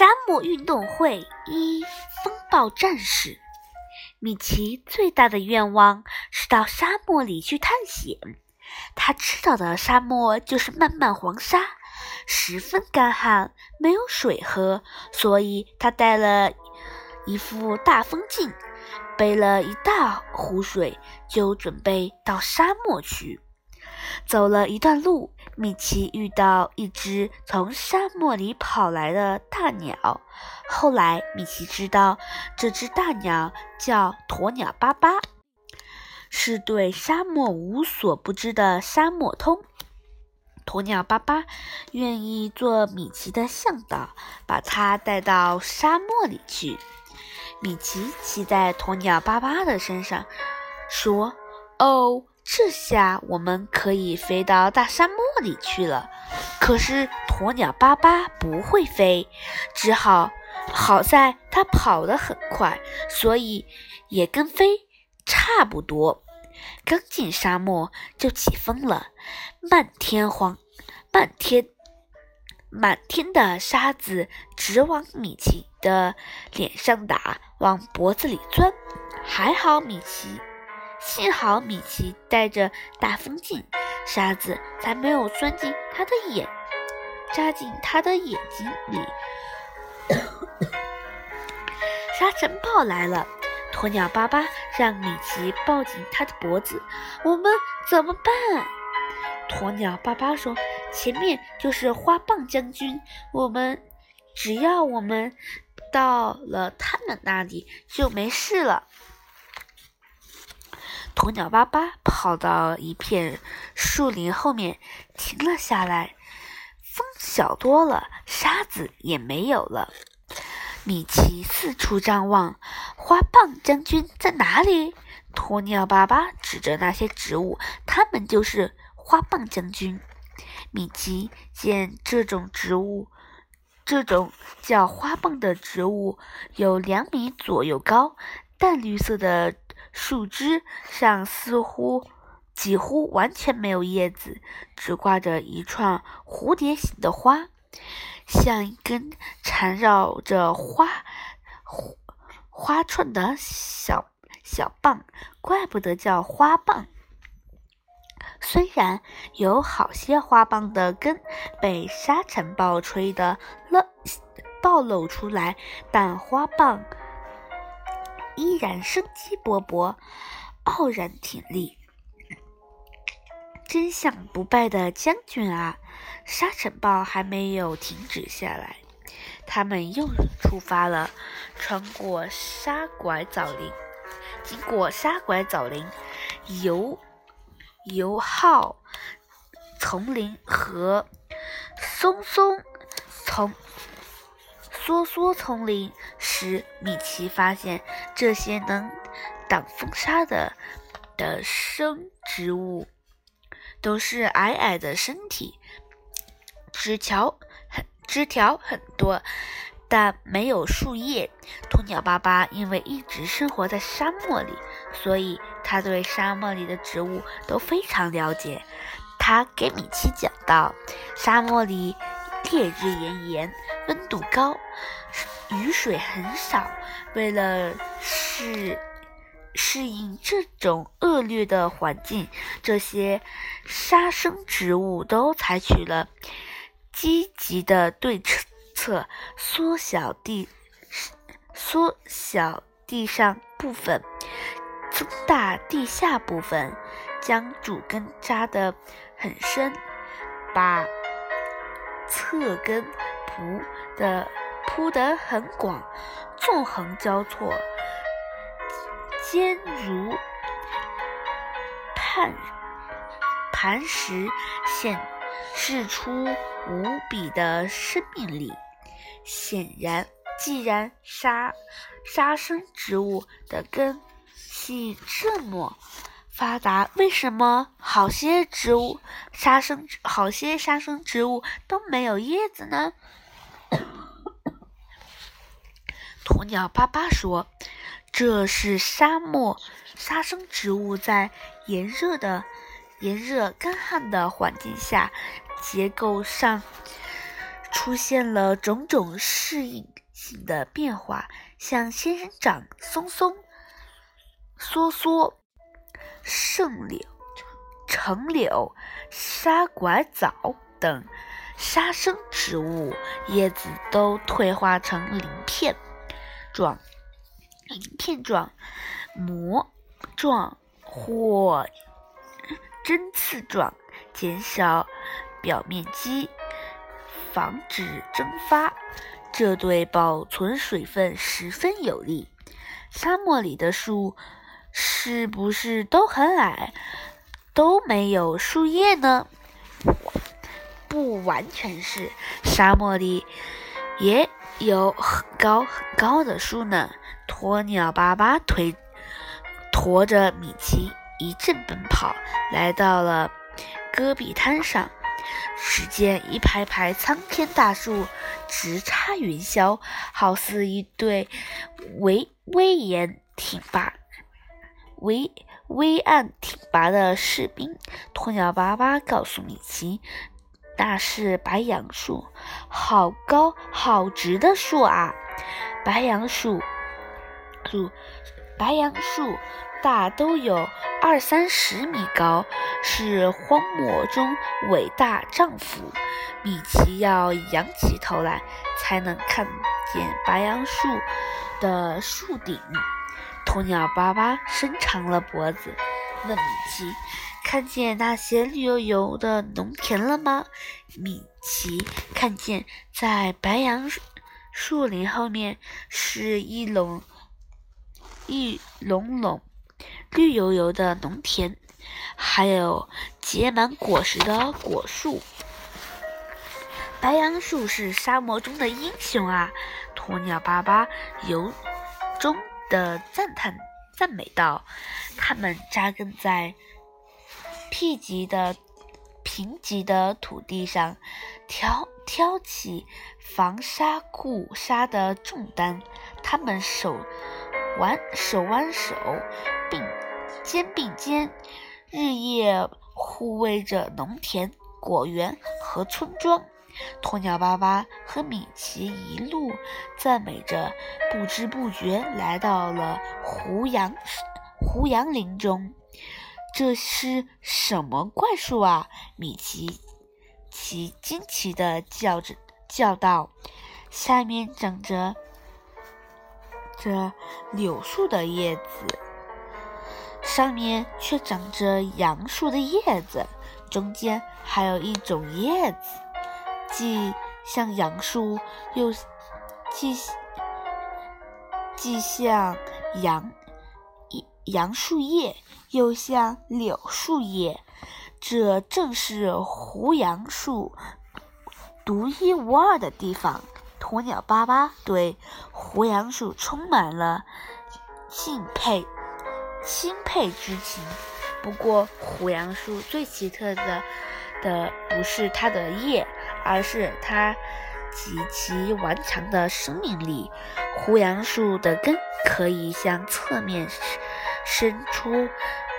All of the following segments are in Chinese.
沙漠运动会一风暴战士，米奇最大的愿望是到沙漠里去探险。他知道的沙漠就是漫漫黄沙，十分干旱，没有水喝，所以他带了一副大风镜，背了一大壶水，就准备到沙漠去。走了一段路，米奇遇到一只从沙漠里跑来的大鸟。后来，米奇知道这只大鸟叫鸵鸟巴巴，是对沙漠无所不知的沙漠通。鸵鸟巴巴愿意做米奇的向导，把他带到沙漠里去。米奇骑在鸵鸟巴巴的身上，说：“哦。”这下我们可以飞到大沙漠里去了。可是鸵鸟巴巴不会飞，只好好在它跑得很快，所以也跟飞差不多。刚进沙漠就起风了，漫天黄，漫天满天的沙子直往米奇的脸上打，往脖子里钻。还好米奇。幸好米奇戴着大风镜，沙子才没有钻进他的眼，扎进他的眼睛里。沙尘暴来了，鸵鸟巴巴让米奇抱紧他的脖子。我们怎么办？鸵鸟巴巴说：“前面就是花棒将军，我们只要我们到了他们那里就没事了。”鸵鸟巴巴跑到一片树林后面，停了下来。风小多了，沙子也没有了。米奇四处张望，花棒将军在哪里？鸵鸟巴巴指着那些植物，他们就是花棒将军。米奇见这种植物，这种叫花棒的植物有两米左右高，淡绿色的。树枝上似乎几乎完全没有叶子，只挂着一串蝴蝶形的花，像一根缠绕着花花串的小小棒，怪不得叫花棒。虽然有好些花棒的根被沙尘暴吹得露暴露出来，但花棒。依然生机勃勃，傲然挺立，真像不败的将军啊！沙尘暴还没有停止下来，他们又出发了，穿过沙拐枣林，经过沙拐枣林、油油耗丛林和松松丛。梭梭丛林时，米奇发现这些能挡风沙的的生植物都是矮矮的身体，枝条很枝条很多，但没有树叶。鸵鸟爸爸因为一直生活在沙漠里，所以他对沙漠里的植物都非常了解。他给米奇讲道：沙漠里烈日炎炎。温度高，雨水很少。为了适适应这种恶劣的环境，这些沙生植物都采取了积极的对策，缩小地缩小地上部分，增大地下部分，将主根扎得很深，把侧根。铺的铺得很广，纵横交错，坚如磐磐石，显示出无比的生命力。显然，既然沙沙生植物的根系这么发达，为什么好些植物沙生好些沙生植物都没有叶子呢？鸵鸟巴巴说：“这是沙漠沙生植物在炎热的、炎热干旱的环境下结构上出现了种种适应性的变化，像仙人掌、松松、梭梭、圣柳、橙柳、沙拐枣等沙生植物，叶子都退化成鳞片状、鳞片状、膜状或针刺状，减少表面积。防止蒸发，这对保存水分十分有利。沙漠里的树是不是都很矮，都没有树叶呢？不完全是，沙漠里也有很高很高的树呢。鸵鸟爸爸推驮着米奇一阵奔跑，来到了戈壁滩上。只见一排排苍天大树直插云霄，好似一对威威严挺拔、威威岸挺拔的士兵。鸵鸟爸爸告诉米奇：“那是白杨树，好高好直的树啊！白杨树，树，白杨树。”大都有二三十米高，是荒漠中伟大丈夫。米奇要仰起头来，才能看见白杨树的树顶。鸵鸟爸爸伸长了脖子，问米奇：“看见那些绿油油的农田了吗？”米奇看见，在白杨树林后面是一垄一垄垄。绿油油的农田，还有结满果实的果树。白杨树是沙漠中的英雄啊！鸵鸟爸爸由衷的赞叹赞美道：“它们扎根在贫瘠的贫瘠的土地上，挑挑起防沙固沙的重担。它们手挽手挽手。”并肩并肩，日夜护卫着农田、果园和村庄。鸵鸟爸爸和米奇一路赞美着，不知不觉来到了胡杨胡杨林中。这是什么怪树啊？米奇奇惊奇地叫着叫道：“下面长着这柳树的叶子。”上面却长着杨树的叶子，中间还有一种叶子，既像杨树，又既既像杨杨树叶，又像柳树叶。这正是胡杨树独一无二的地方。鸵鸟爸爸对胡杨树充满了敬佩。钦佩之情。不过，胡杨树最奇特的的不是它的叶，而是它极其顽强的生命力。胡杨树的根可以向侧面伸出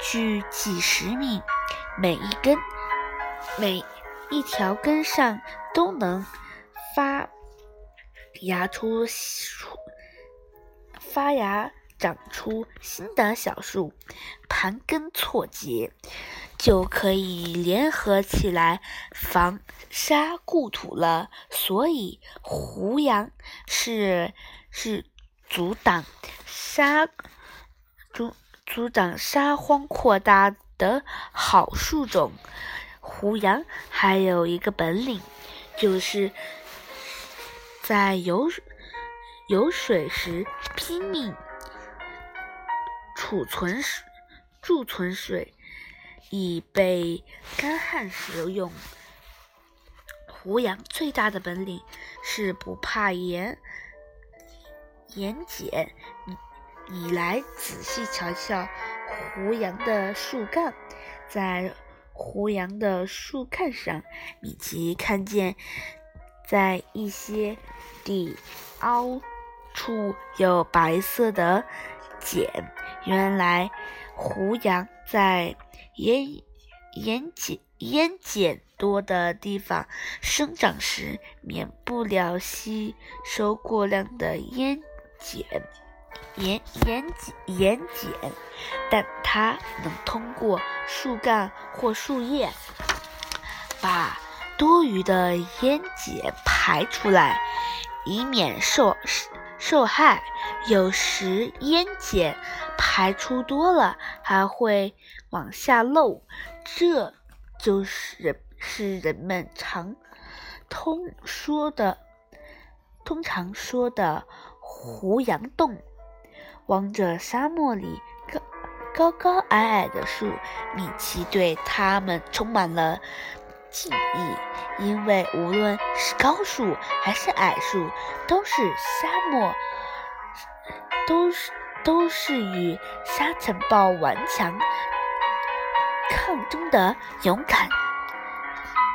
去几十米，每一根、每一条根上都能发芽出发芽。长出新的小树，盘根错节，就可以联合起来防沙固土了。所以，胡杨是是阻挡沙阻阻挡沙荒扩大的好树种。胡杨还有一个本领，就是在有有水时拼命。储存水，贮存水，以备干旱时用。胡杨最大的本领是不怕盐盐碱。你你来仔细瞧瞧胡杨的树干，在胡杨的树干上，米奇看见在一些地凹处有白色的碱。原来胡杨在盐盐碱盐碱多的地方生长时，免不了吸收过量的盐碱。盐盐碱盐碱，但它能通过树干或树叶把多余的盐碱排出来，以免受受害。有时烟碱排出多了，还会往下漏，这就是是人们常通说的、通常说的“胡杨洞”。望着沙漠里高高高矮矮的树，米奇对它们充满了敬意，因为无论是高树还是矮树，都是沙漠，都是都是与沙尘暴顽强抗争的勇敢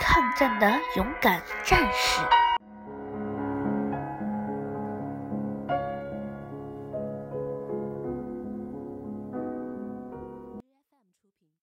抗战的勇敢战士。